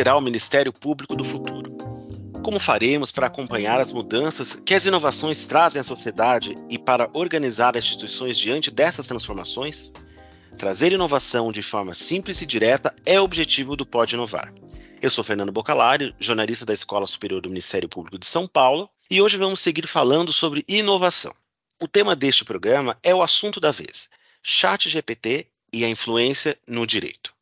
será o Ministério Público do futuro? Como faremos para acompanhar as mudanças que as inovações trazem à sociedade e para organizar as instituições diante dessas transformações? Trazer inovação de forma simples e direta é o objetivo do Pode Inovar. Eu sou Fernando Bocalari, jornalista da Escola Superior do Ministério Público de São Paulo, e hoje vamos seguir falando sobre inovação. O tema deste programa é o assunto da vez: Chat GPT e a influência no direito.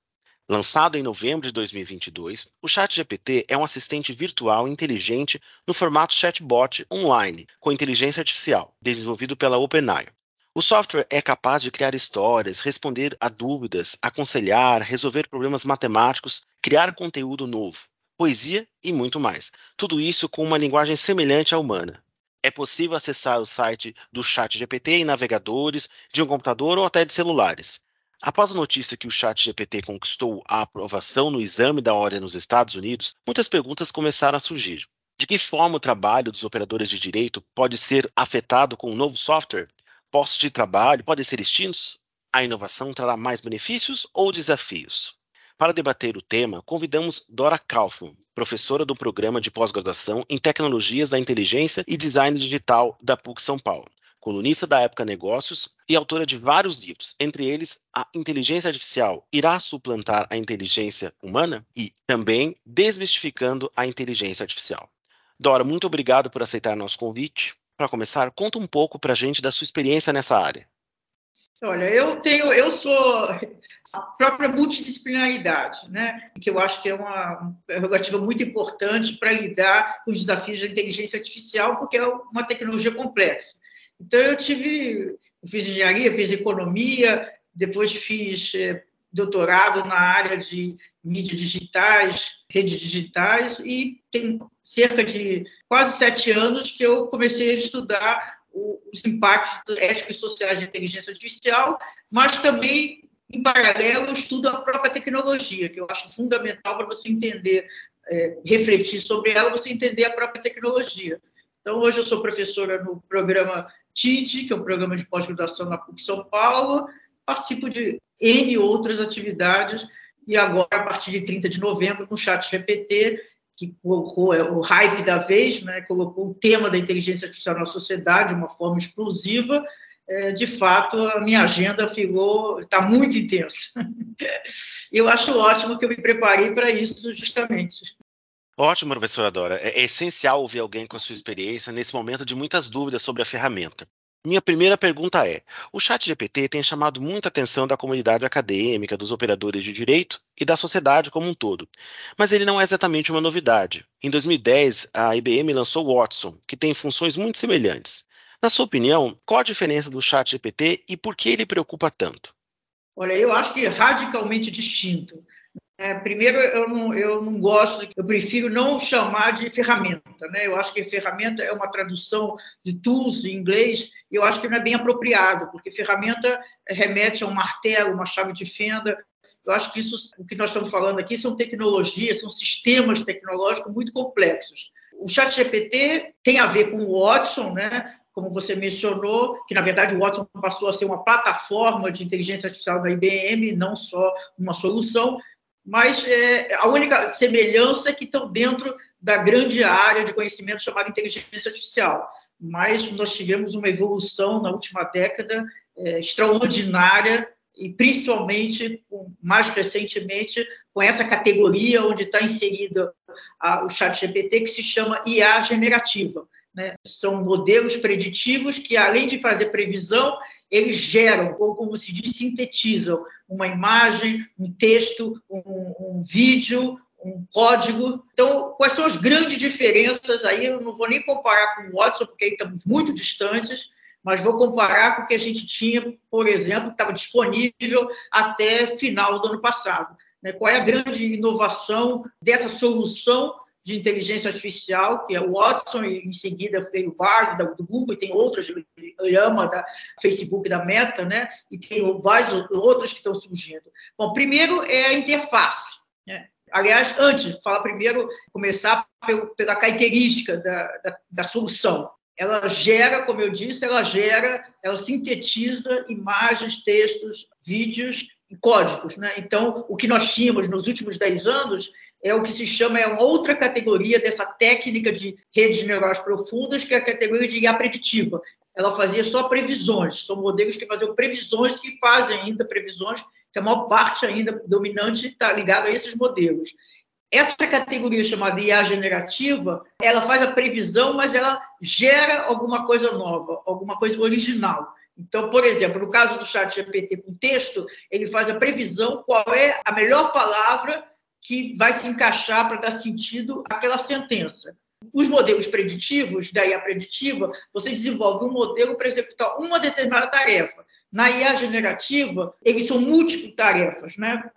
Lançado em novembro de 2022, o ChatGPT é um assistente virtual inteligente no formato chatbot online, com inteligência artificial, desenvolvido pela OpenAI. O software é capaz de criar histórias, responder a dúvidas, aconselhar, resolver problemas matemáticos, criar conteúdo novo, poesia e muito mais. Tudo isso com uma linguagem semelhante à humana. É possível acessar o site do ChatGPT em navegadores, de um computador ou até de celulares. Após a notícia que o ChatGPT conquistou a aprovação no exame da ordem nos Estados Unidos, muitas perguntas começaram a surgir. De que forma o trabalho dos operadores de direito pode ser afetado com o novo software? Postos de trabalho podem ser extintos? A inovação trará mais benefícios ou desafios? Para debater o tema, convidamos Dora Kaufmann, professora do programa de pós-graduação em Tecnologias da Inteligência e Design Digital da PUC São Paulo colunista da Época Negócios e autora de vários livros, entre eles A Inteligência Artificial irá suplantar a inteligência humana e também Desmistificando a Inteligência Artificial. Dora, muito obrigado por aceitar nosso convite. Para começar, conta um pouco para a gente da sua experiência nessa área. Olha, eu tenho, eu sou a própria multidisciplinaridade, né? Que eu acho que é uma prerrogativa muito importante para lidar com os desafios da inteligência artificial, porque é uma tecnologia complexa. Então, eu tive, fiz engenharia, fiz economia, depois fiz é, doutorado na área de mídias digitais, redes digitais, e tem cerca de quase sete anos que eu comecei a estudar os impactos éticos e sociais de inteligência artificial, mas também, em paralelo, estudo a própria tecnologia, que eu acho fundamental para você entender, é, refletir sobre ela, você entender a própria tecnologia. Então, hoje eu sou professora no programa TID, que é um programa de pós-graduação na PUC São Paulo, participo de N outras atividades, e agora, a partir de 30 de novembro, no Chat GPT, que colocou é, o hype da vez, né, colocou o tema da inteligência artificial na sociedade de uma forma explosiva, é, de fato, a minha agenda ficou está muito intensa. Eu acho ótimo que eu me preparei para isso justamente. Ótimo, professora Dora. É, é essencial ouvir alguém com a sua experiência nesse momento de muitas dúvidas sobre a ferramenta. Minha primeira pergunta é: o ChatGPT tem chamado muita atenção da comunidade acadêmica, dos operadores de direito e da sociedade como um todo. Mas ele não é exatamente uma novidade. Em 2010, a IBM lançou o Watson, que tem funções muito semelhantes. Na sua opinião, qual a diferença do ChatGPT e por que ele preocupa tanto? Olha, eu acho que é radicalmente distinto. É, primeiro, eu não, eu não gosto, eu prefiro não chamar de ferramenta. Né? Eu acho que ferramenta é uma tradução de tools em inglês, e eu acho que não é bem apropriado, porque ferramenta remete a um martelo, uma chave de fenda. Eu acho que isso, o que nós estamos falando aqui são tecnologias, são sistemas tecnológicos muito complexos. O chat GPT tem a ver com o Watson, né? como você mencionou, que na verdade o Watson passou a ser uma plataforma de inteligência artificial da IBM, não só uma solução, mas é, a única semelhança é que estão dentro da grande área de conhecimento chamada inteligência artificial. Mas nós tivemos uma evolução na última década é, extraordinária e principalmente, mais recentemente, com essa categoria onde está inserido a, o chat GPT, que se chama IA generativa. Né? São modelos preditivos que, além de fazer previsão, eles geram, ou como se diz, sintetizam uma imagem, um texto, um, um vídeo, um código. Então, quais são as grandes diferenças? Aí eu não vou nem comparar com o Watson, porque aí estamos muito distantes, mas vou comparar com o que a gente tinha, por exemplo, que estava disponível até final do ano passado. Né? Qual é a grande inovação dessa solução de inteligência artificial, que é o Watson, e em seguida veio o Bard do Google, e tem outras, Llama da Facebook da Meta, né? e tem vários outros que estão surgindo. Bom, primeiro é a interface. Né? Aliás, antes, falar primeiro, começar pela característica da, da, da solução. Ela gera, como eu disse, ela gera, ela sintetiza imagens, textos, vídeos códigos. Né? Então, o que nós tínhamos nos últimos 10 anos é o que se chama, é outra categoria dessa técnica de redes neurais profundas, que é a categoria de IA preditiva. Ela fazia só previsões, são modelos que faziam previsões, que fazem ainda previsões, que a maior parte ainda dominante está ligada a esses modelos. Essa categoria chamada IA generativa, ela faz a previsão, mas ela gera alguma coisa nova, alguma coisa original. Então, por exemplo, no caso do chat GPT com texto, ele faz a previsão qual é a melhor palavra que vai se encaixar para dar sentido àquela sentença. Os modelos preditivos, da IA preditiva, você desenvolve um modelo para executar uma determinada tarefa. Na IA generativa, eles são múltiplas tarefas, né?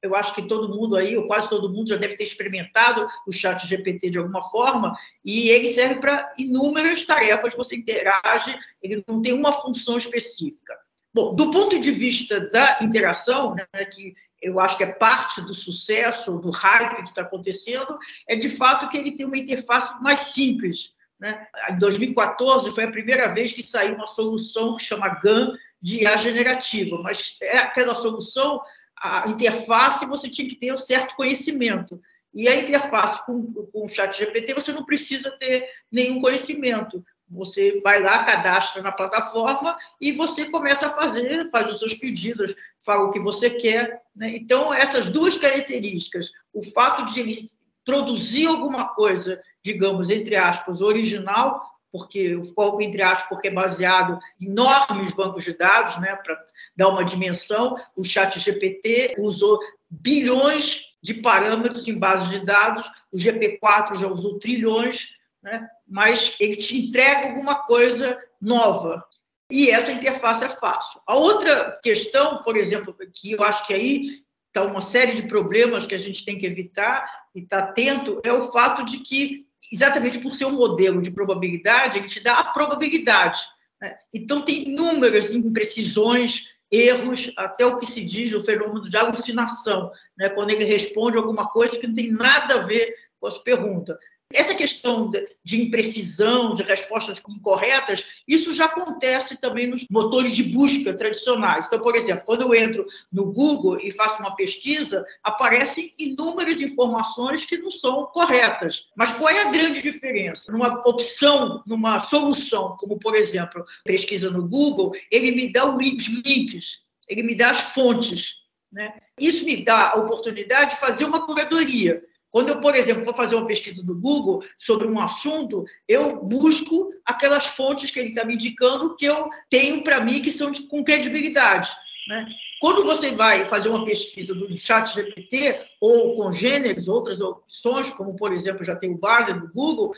eu acho que todo mundo aí, ou quase todo mundo, já deve ter experimentado o chat GPT de alguma forma, e ele serve para inúmeras tarefas, você interage, ele não tem uma função específica. Bom, do ponto de vista da interação, né, que eu acho que é parte do sucesso, do hype que está acontecendo, é de fato que ele tem uma interface mais simples. Né? Em 2014 foi a primeira vez que saiu uma solução que chama GAN de IA generativa, mas é aquela solução a interface você tinha que ter um certo conhecimento. E a interface com, com o chat GPT você não precisa ter nenhum conhecimento. Você vai lá, cadastra na plataforma e você começa a fazer, faz os seus pedidos, fala o que você quer. Né? Então, essas duas características, o fato de ele produzir alguma coisa, digamos, entre aspas, original, porque eu coloco entre aspas, porque é baseado em enormes bancos de dados, né, para dar uma dimensão. O Chat GPT usou bilhões de parâmetros em bases de dados, o GP4 já usou trilhões, né, mas ele te entrega alguma coisa nova. E essa interface é fácil. A outra questão, por exemplo, que eu acho que aí está uma série de problemas que a gente tem que evitar e estar tá atento, é o fato de que exatamente por ser um modelo de probabilidade, ele te dá a probabilidade. Né? Então, tem inúmeras imprecisões, erros, até o que se diz o fenômeno de alucinação, né? quando ele responde alguma coisa que não tem nada a ver com a pergunta. Essa questão de imprecisão, de respostas incorretas, isso já acontece também nos motores de busca tradicionais. Então, por exemplo, quando eu entro no Google e faço uma pesquisa, aparecem inúmeras informações que não são corretas. Mas qual é a grande diferença? Numa opção, numa solução, como por exemplo, pesquisa no Google, ele me dá os links, ele me dá as fontes. Né? Isso me dá a oportunidade de fazer uma curadoria. Quando eu, por exemplo, vou fazer uma pesquisa no Google sobre um assunto, eu busco aquelas fontes que ele está me indicando que eu tenho para mim que são de, com credibilidade. Né? Quando você vai fazer uma pesquisa do chat GPT ou com gêneros, outras opções, como, por exemplo, já tem o Bard no Google,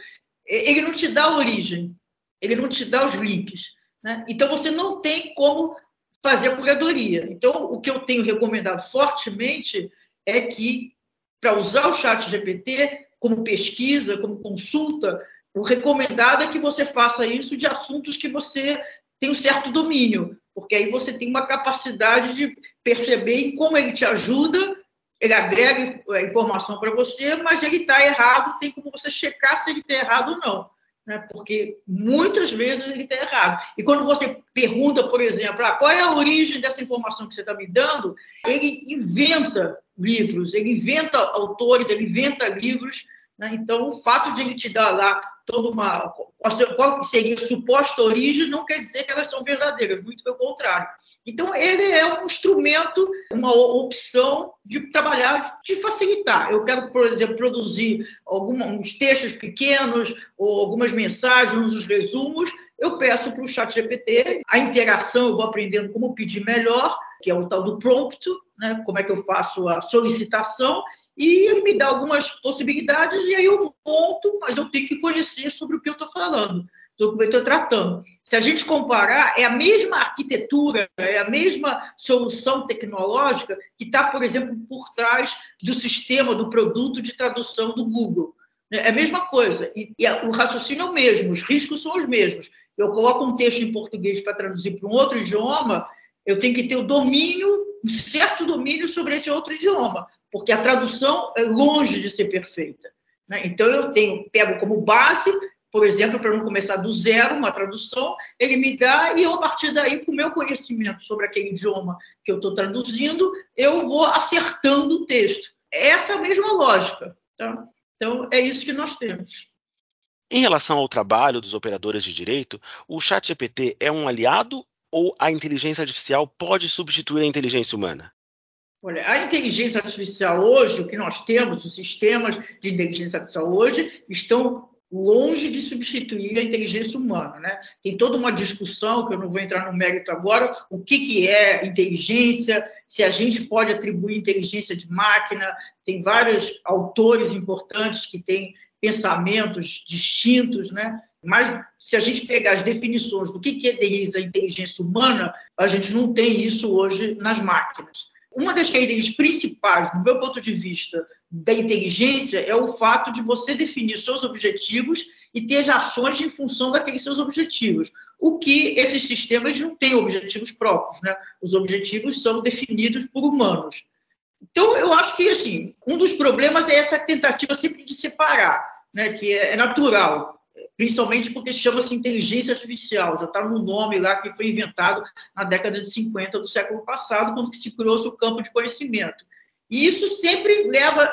ele não te dá a origem, ele não te dá os links. Né? Então, você não tem como fazer a curadoria. Então, o que eu tenho recomendado fortemente é que para usar o chat GPT como pesquisa, como consulta, o recomendado é que você faça isso de assuntos que você tem um certo domínio, porque aí você tem uma capacidade de perceber como ele te ajuda, ele agrega informação para você, mas ele está errado, tem como você checar se ele está errado ou não né? porque muitas vezes ele está errado. E quando você pergunta, por exemplo, ah, qual é a origem dessa informação que você está me dando, ele inventa livros, ele inventa autores, ele inventa livros. Né? Então, o fato de ele te dar lá toda uma. qual seria a suposta origem, não quer dizer que elas são verdadeiras, muito pelo contrário. Então, ele é um instrumento, uma opção de trabalhar, de facilitar. Eu quero, por exemplo, produzir alguns textos pequenos ou algumas mensagens, uns resumos. Eu peço para o chat GPT, a interação eu vou aprendendo como pedir melhor, que é o tal do prompt, né? como é que eu faço a solicitação, e ele me dá algumas possibilidades, e aí eu monto, mas eu tenho que conhecer sobre o que eu estou falando do que eu estou tratando. Se a gente comparar, é a mesma arquitetura, é a mesma solução tecnológica que está, por exemplo, por trás do sistema, do produto de tradução do Google. É a mesma coisa. E, e o raciocínio é o mesmo, os riscos são os mesmos. Eu coloco um texto em português para traduzir para um outro idioma, eu tenho que ter o domínio, um certo domínio sobre esse outro idioma, porque a tradução é longe de ser perfeita. Né? Então, eu tenho, pego como base por exemplo, para não começar do zero uma tradução, ele me dá e eu, a partir daí, com o meu conhecimento sobre aquele idioma que eu estou traduzindo, eu vou acertando o texto. Essa é a mesma lógica. Tá? Então, é isso que nós temos. Em relação ao trabalho dos operadores de direito, o ChatGPT é um aliado ou a inteligência artificial pode substituir a inteligência humana? Olha, a inteligência artificial hoje, o que nós temos, os sistemas de inteligência artificial hoje, estão longe de substituir a inteligência humana. Né? Tem toda uma discussão, que eu não vou entrar no mérito agora, o que, que é inteligência, se a gente pode atribuir inteligência de máquina, tem vários autores importantes que têm pensamentos distintos, né? Mas se a gente pegar as definições do que, é a inteligência humana, a gente não tem isso hoje nas máquinas. Uma das características principais, do meu ponto de vista, da inteligência é o fato de você definir seus objetivos e ter as ações em função daqueles seus objetivos. O que esses sistemas não têm objetivos próprios, né? Os objetivos são definidos por humanos. Então, eu acho que assim, um dos problemas é essa tentativa sempre de separar, né? Que é natural principalmente porque chama-se inteligência artificial, já está no nome lá que foi inventado na década de 50 do século passado, quando se criou o campo de conhecimento. E isso sempre leva,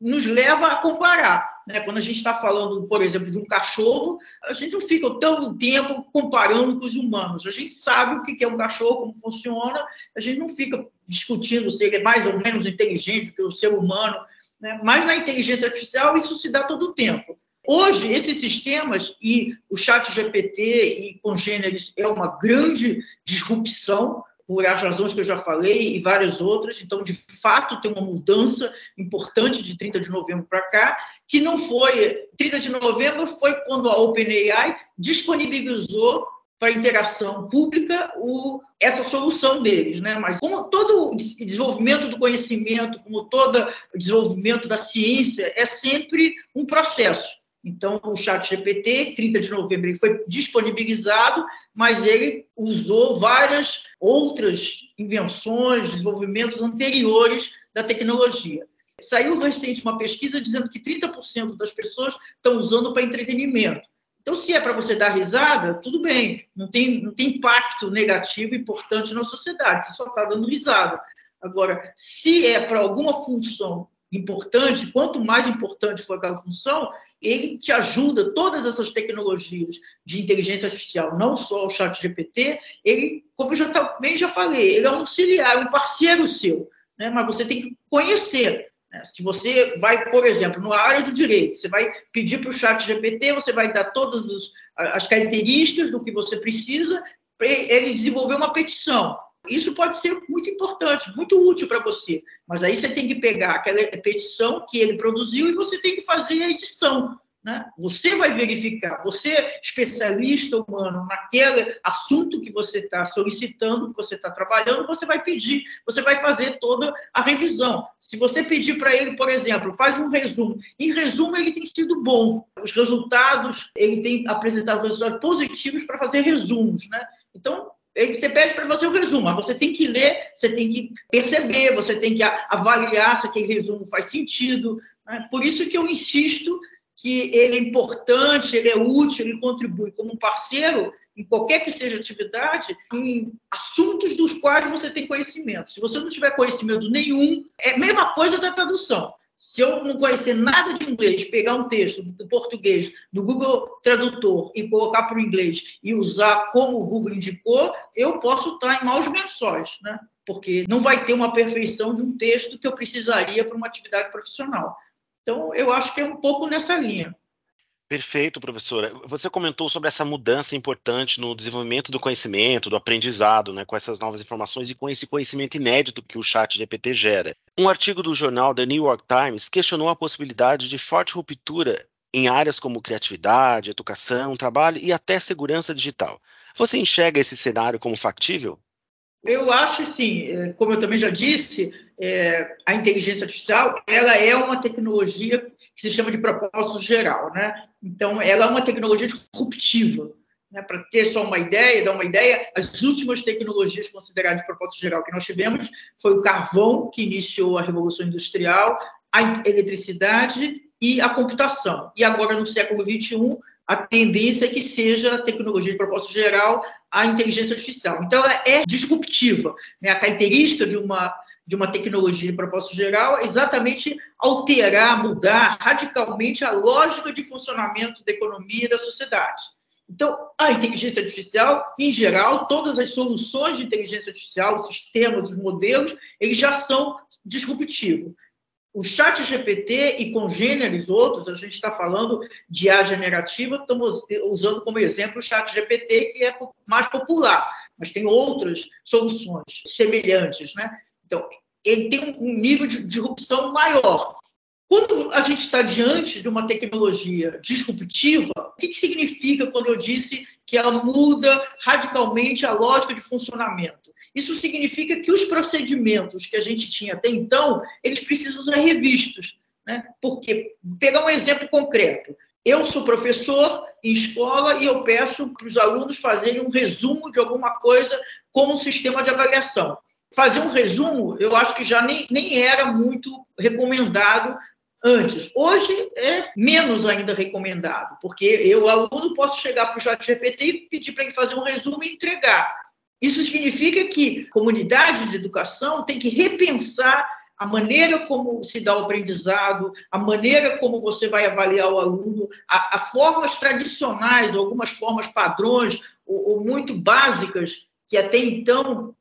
nos leva a comparar. Né? Quando a gente está falando, por exemplo, de um cachorro, a gente não fica tanto tempo comparando com os humanos. A gente sabe o que é um cachorro, como funciona, a gente não fica discutindo se ele é mais ou menos inteligente que o ser humano. Né? Mas na inteligência artificial isso se dá todo o tempo. Hoje, esses sistemas e o chat GPT e congêneres é uma grande disrupção, por as razões que eu já falei e várias outras. Então, de fato, tem uma mudança importante de 30 de novembro para cá, que não foi. 30 de novembro foi quando a OpenAI disponibilizou para interação pública o, essa solução deles, né? Mas como todo o desenvolvimento do conhecimento, como todo o desenvolvimento da ciência, é sempre um processo. Então, o chat GPT, 30 de novembro, ele foi disponibilizado, mas ele usou várias outras invenções, desenvolvimentos anteriores da tecnologia. Saiu recente uma pesquisa dizendo que 30% das pessoas estão usando para entretenimento. Então, se é para você dar risada, tudo bem, não tem, não tem impacto negativo importante na sociedade, você só está dando risada. Agora, se é para alguma função importante, quanto mais importante for aquela função, ele te ajuda, todas essas tecnologias de inteligência artificial, não só o chat GPT, ele, como eu já, também já falei, ele é um auxiliar, um parceiro seu, né? mas você tem que conhecer. Né? Se você vai, por exemplo, na área do direito, você vai pedir para o chat GPT, você vai dar todas as características do que você precisa para ele desenvolver uma petição. Isso pode ser muito importante, muito útil para você, mas aí você tem que pegar aquela petição que ele produziu e você tem que fazer a edição. Né? Você vai verificar, você, especialista humano, naquele assunto que você está solicitando, que você está trabalhando, você vai pedir, você vai fazer toda a revisão. Se você pedir para ele, por exemplo, faz um resumo, em resumo ele tem sido bom, os resultados, ele tem apresentado resultados positivos para fazer resumos. Né? Então, você pede para fazer o resumo, mas você tem que ler, você tem que perceber, você tem que avaliar se aquele resumo faz sentido. Né? Por isso que eu insisto que ele é importante, ele é útil, ele contribui como parceiro em qualquer que seja atividade, em assuntos dos quais você tem conhecimento. Se você não tiver conhecimento nenhum, é a mesma coisa da tradução. Se eu não conhecer nada de inglês, pegar um texto do português do Google Tradutor e colocar para o inglês e usar como o Google indicou, eu posso estar em maus lençóis, né? Porque não vai ter uma perfeição de um texto que eu precisaria para uma atividade profissional. Então, eu acho que é um pouco nessa linha. Perfeito, professora. Você comentou sobre essa mudança importante no desenvolvimento do conhecimento, do aprendizado, né, com essas novas informações e com esse conhecimento inédito que o chat GPT gera. Um artigo do jornal The New York Times questionou a possibilidade de forte ruptura em áreas como criatividade, educação, trabalho e até segurança digital. Você enxerga esse cenário como factível? Eu acho, sim, como eu também já disse, é, a inteligência artificial ela é uma tecnologia que se chama de propósito geral, né? Então, ela é uma tecnologia disruptiva. Né? Para ter só uma ideia, dar uma ideia, as últimas tecnologias consideradas de propósito geral que nós tivemos foi o carvão, que iniciou a Revolução Industrial, a eletricidade e a computação. E agora, no século XXI, a tendência é que seja a tecnologia de propósito geral a inteligência artificial. Então, ela é disruptiva. Né? A característica de uma de uma tecnologia de propósito geral é exatamente alterar, mudar radicalmente a lógica de funcionamento da economia e da sociedade. Então, a inteligência artificial, em geral, todas as soluções de inteligência artificial, os sistemas, os modelos, eles já são disruptivos. O chat GPT e congêneres outros, a gente está falando de A generativa, estamos usando como exemplo o chat GPT, que é mais popular, mas tem outras soluções semelhantes. Né? Então, ele tem um nível de disrupção maior. Quando a gente está diante de uma tecnologia disruptiva, o que, que significa quando eu disse que ela muda radicalmente a lógica de funcionamento? Isso significa que os procedimentos que a gente tinha até então, eles precisam ser revistos. Né? Porque, pegar um exemplo concreto, eu sou professor em escola e eu peço para os alunos fazerem um resumo de alguma coisa como um sistema de avaliação. Fazer um resumo, eu acho que já nem, nem era muito recomendado antes. Hoje é menos ainda recomendado, porque eu, aluno, posso chegar para o chat GPT e pedir para ele fazer um resumo e entregar. Isso significa que comunidade de educação tem que repensar a maneira como se dá o aprendizado, a maneira como você vai avaliar o aluno, a, a formas tradicionais, algumas formas padrões ou, ou muito básicas que até então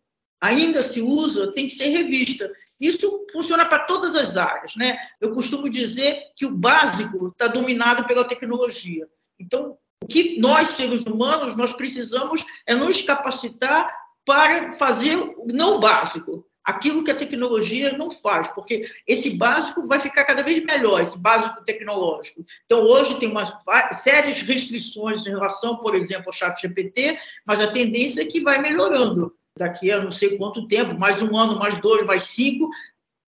ainda se usa, tem que ser revista. Isso funciona para todas as áreas. Né? Eu costumo dizer que o básico está dominado pela tecnologia. Então, o que nós, seres humanos, nós precisamos é nos capacitar para fazer não o básico, aquilo que a tecnologia não faz, porque esse básico vai ficar cada vez melhor, esse básico tecnológico. Então, hoje tem uma sérias restrições em relação, por exemplo, ao chat GPT, mas a tendência é que vai melhorando daqui a não sei quanto tempo, mais um ano, mais dois, mais cinco,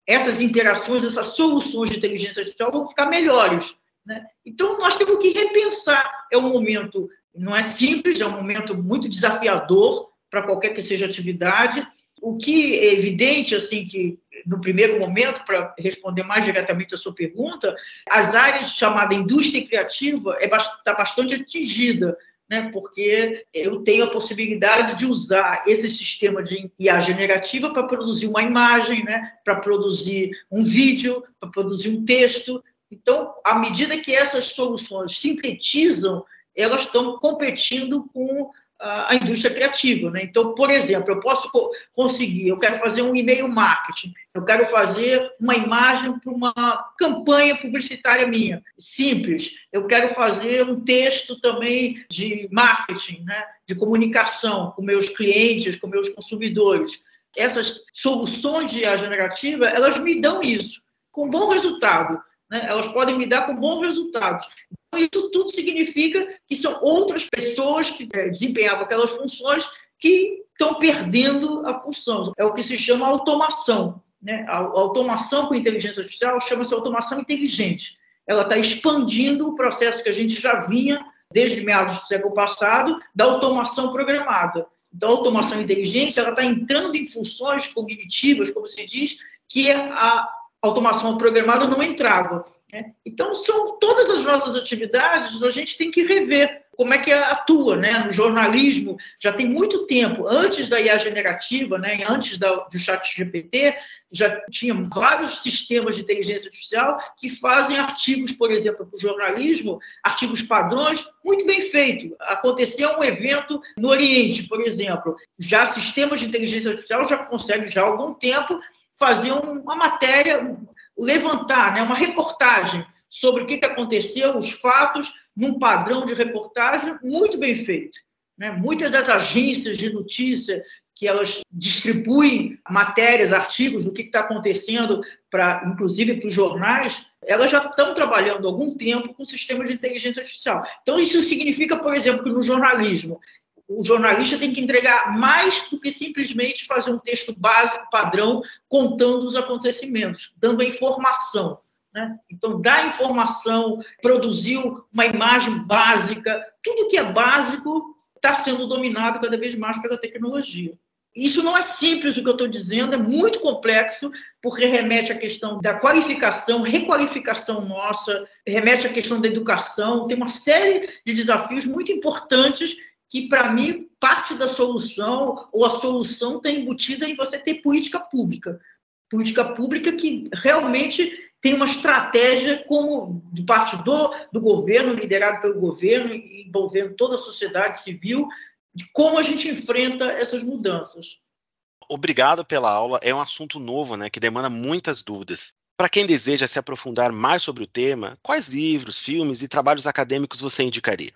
essas interações, essas soluções de inteligência artificial vão ficar melhores. Né? Então, nós temos que repensar. É um momento, não é simples, é um momento muito desafiador para qualquer que seja atividade. O que é evidente, assim, que no primeiro momento, para responder mais diretamente a sua pergunta, as áreas chamada indústria criativa está bastante atingida né, porque eu tenho a possibilidade de usar esse sistema de IA generativa para produzir uma imagem, né, para produzir um vídeo, para produzir um texto. Então, à medida que essas soluções sintetizam, elas estão competindo com a indústria criativa. Né? Então, por exemplo, eu posso conseguir, eu quero fazer um e-mail marketing, eu quero fazer uma imagem para uma campanha publicitária minha, simples. Eu quero fazer um texto também de marketing, né? de comunicação com meus clientes, com meus consumidores. Essas soluções de IA generativa, elas me dão isso, com bom resultado. Né? Elas podem me dar com bons resultados. Isso tudo significa que são outras pessoas que é, desempenhavam aquelas funções que estão perdendo a função. É o que se chama automação. Né? A automação com inteligência artificial chama-se automação inteligente. Ela está expandindo o processo que a gente já vinha desde meados do século passado da automação programada. Então, a automação inteligente ela está entrando em funções cognitivas, como se diz, que a automação programada não entrava. Né? Então, são todas as nossas atividades, a gente tem que rever como é que atua né? no jornalismo. Já tem muito tempo, antes da IA generativa, né? antes da, do chat GPT, já tinha vários sistemas de inteligência artificial que fazem artigos, por exemplo, para o jornalismo, artigos padrões, muito bem feito. Aconteceu um evento no Oriente, por exemplo. Já sistemas de inteligência artificial já conseguem, já há algum tempo, fazer uma matéria, levantar né, uma reportagem sobre o que, aconteceu, os fatos, num padrão de reportagem muito bem feito. Né? Muitas das agências de notícia que elas distribuem matérias, artigos do que está acontecendo, para, inclusive para os jornais, elas já estão trabalhando há algum tempo com sistemas de inteligência artificial. Então, isso significa, por exemplo, que no jornalismo o jornalista tem que entregar mais do que simplesmente fazer um texto básico, padrão, contando os acontecimentos, dando a informação. Né? Então, dar informação, produzir uma imagem básica, tudo que é básico está sendo dominado cada vez mais pela tecnologia. Isso não é simples o que eu estou dizendo, é muito complexo, porque remete à questão da qualificação, requalificação nossa, remete à questão da educação, tem uma série de desafios muito importantes que, para mim, parte da solução ou a solução está embutida em você ter política pública. política pública que realmente tem uma estratégia como de parte do, do governo, liderado pelo governo, envolvendo toda a sociedade civil, de como a gente enfrenta essas mudanças. Obrigado pela aula. É um assunto novo, né, que demanda muitas dúvidas. Para quem deseja se aprofundar mais sobre o tema, quais livros, filmes e trabalhos acadêmicos você indicaria?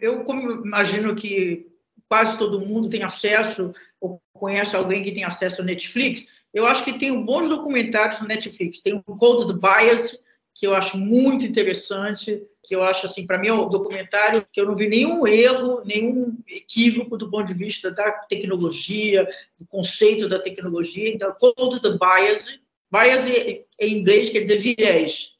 Eu como imagino que quase todo mundo tem acesso ou conhece alguém que tem acesso ao Netflix, eu acho que tem bons documentários no Netflix. Tem o Code the Bias, que eu acho muito interessante, que eu acho, assim, para mim é um documentário que eu não vi nenhum erro, nenhum equívoco do ponto de vista da tecnologia, do conceito da tecnologia. Então, Code the Bias. Bias em inglês quer dizer viés.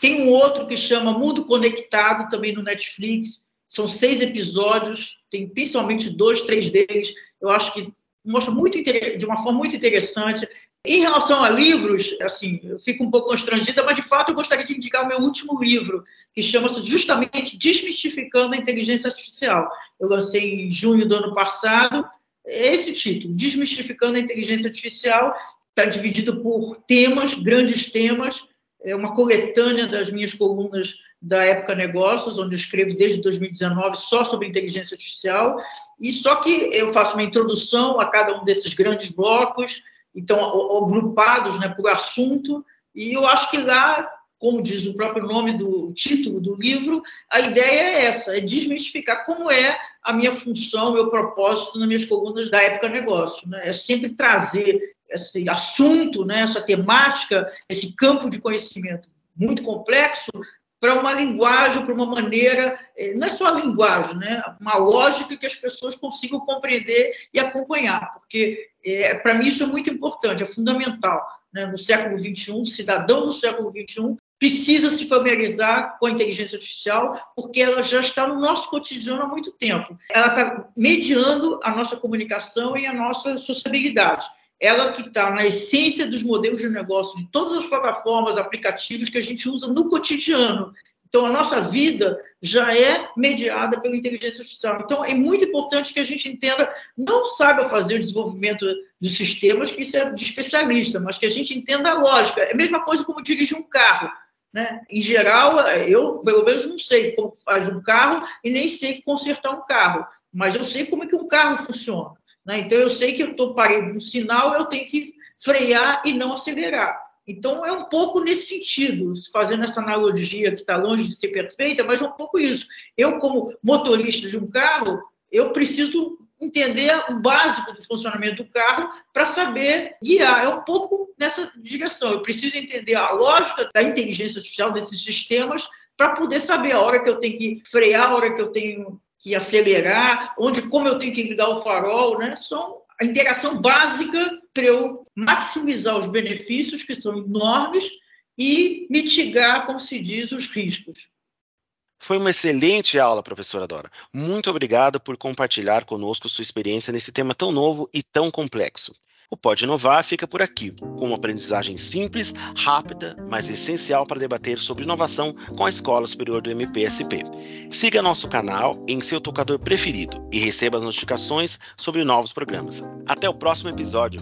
Tem um outro que chama Mundo Conectado, também no Netflix. São seis episódios, tem principalmente dois, três deles. Eu acho que mostra muito de uma forma muito interessante. Em relação a livros, assim, eu fico um pouco constrangida, mas de fato eu gostaria de indicar o meu último livro, que chama-se justamente Desmistificando a Inteligência Artificial. Eu lancei em junho do ano passado. É esse título, Desmistificando a Inteligência Artificial, está dividido por temas, grandes temas, é uma coletânea das minhas colunas da Época Negócios, onde eu escrevo desde 2019 só sobre inteligência artificial, e só que eu faço uma introdução a cada um desses grandes blocos, então agrupados né, por assunto, e eu acho que lá, como diz o próprio nome do título do livro, a ideia é essa, é desmistificar como é a minha função, meu propósito nas minhas colunas da Época Negócio, né? é sempre trazer esse assunto, né, essa temática, esse campo de conhecimento muito complexo para uma linguagem, para uma maneira, eh, não é só a linguagem, né? uma lógica que as pessoas consigam compreender e acompanhar, porque é, para mim isso é muito importante, é fundamental. Né? No século XXI, o cidadão do século XXI precisa se familiarizar com a inteligência artificial, porque ela já está no nosso cotidiano há muito tempo. Ela está mediando a nossa comunicação e a nossa sociabilidade ela que está na essência dos modelos de negócio de todas as plataformas, aplicativos que a gente usa no cotidiano. Então, a nossa vida já é mediada pela inteligência artificial. Então, é muito importante que a gente entenda, não saiba fazer o desenvolvimento dos sistemas, que isso é de especialista, mas que a gente entenda a lógica. É a mesma coisa como dirigir um carro. Né? Em geral, eu, pelo menos, não sei como faz um carro e nem sei consertar um carro, mas eu sei como é que um carro funciona. Né? Então, eu sei que eu estou parando no sinal, eu tenho que frear e não acelerar. Então, é um pouco nesse sentido, fazendo essa analogia que está longe de ser perfeita, mas é um pouco isso. Eu, como motorista de um carro, eu preciso entender o básico do funcionamento do carro para saber guiar. É um pouco nessa direção. Eu preciso entender a lógica da inteligência artificial desses sistemas para poder saber a hora que eu tenho que frear, a hora que eu tenho que acelerar, onde como eu tenho que ligar o farol, né? São a interação básica para eu maximizar os benefícios, que são enormes, e mitigar, como se diz, os riscos. Foi uma excelente aula, professora Dora. Muito obrigado por compartilhar conosco sua experiência nesse tema tão novo e tão complexo. O Pode Inovar fica por aqui, com uma aprendizagem simples, rápida, mas essencial para debater sobre inovação com a Escola Superior do MPSP. Siga nosso canal em seu tocador preferido e receba as notificações sobre novos programas. Até o próximo episódio.